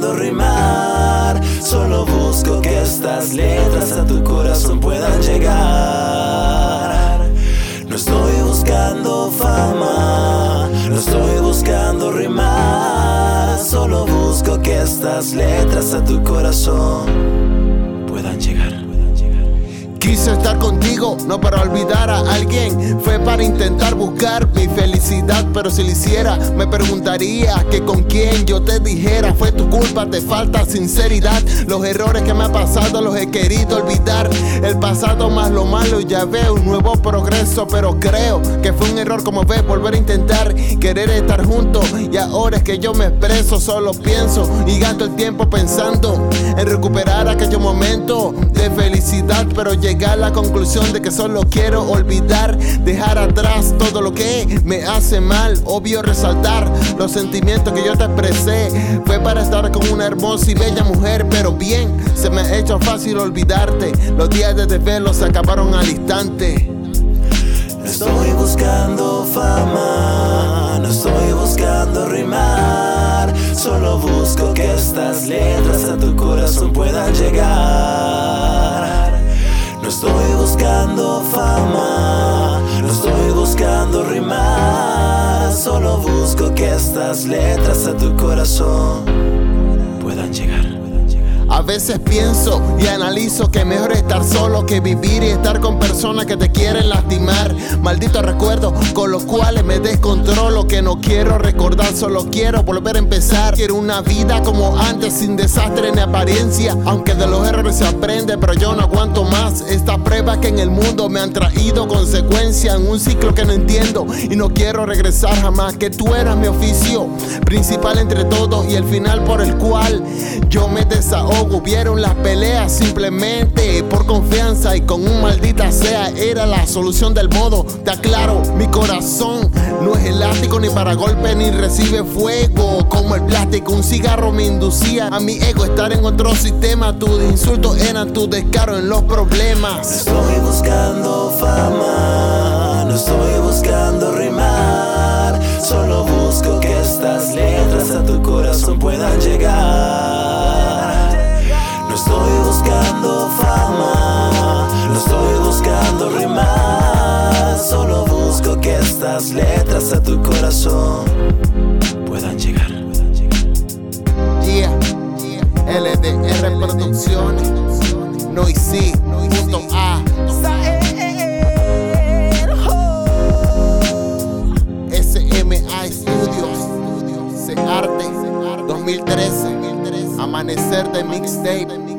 buscando rimar, solo busco que estas letras a tu corazón puedan llegar. No estoy buscando fama, no estoy buscando rimar, solo busco que estas letras a tu corazón puedan llegar. Quise estar contigo, no para olvidar a alguien. Fue para intentar buscar mi felicidad, pero si lo hiciera, me preguntaría que con quién yo te dijera. Fue tu culpa, te falta sinceridad. Los errores que me ha pasado los he querido olvidar. El pasado más lo malo, ya veo un nuevo progreso, pero creo que fue un error, como ves, volver a intentar querer estar juntos. Y ahora es que yo me expreso, solo pienso y gasto el tiempo pensando en recuperar aquellos momentos de pero llegué a la conclusión de que solo quiero olvidar, dejar atrás todo lo que me hace mal. Obvio resaltar los sentimientos que yo te expresé. Fue para estar con una hermosa y bella mujer, pero bien, se me ha hecho fácil olvidarte. Los días de desvelo se acabaron al instante. Estoy buscando fama, no estoy buscando rimar. Solo busco que estas letras a tu corazón puedan llegar. No estoy buscando fama, no estoy buscando rimar. Solo busco que estas letras a tu corazón puedan llegar. A veces pienso y analizo que mejor estar solo que vivir y estar con personas que te quieren lastimar. Malditos recuerdos con los cuales me descontrolo, que no quiero recordar, solo quiero volver a empezar. Quiero una vida como antes, sin desastre ni apariencia. Aunque de los errores se aprende, pero yo no aguanto más. Esta prueba que en el mundo me han traído consecuencias en un ciclo que no entiendo y no quiero regresar jamás. Que tú eras mi oficio principal entre todos y el final por el cual yo me desahogo hubieron las peleas simplemente por confianza y con un maldita sea era la solución del modo. Te aclaro, mi corazón no es ni para golpe ni recibe fuego como el plástico. Un cigarro me inducía a mi ego estar en otro sistema. Tus insultos eran tu descaro en los problemas. estoy buscando fama, no estoy buscando rimar. Solo busco que estas letras a tu corazón puedan llegar. No estoy buscando fama, estas letras a tu corazón puedan llegar. Yeah, LDR Producciones, Noisy, punto A. SMA Studios, Se Arte, 2013, Amanecer de Mixtape.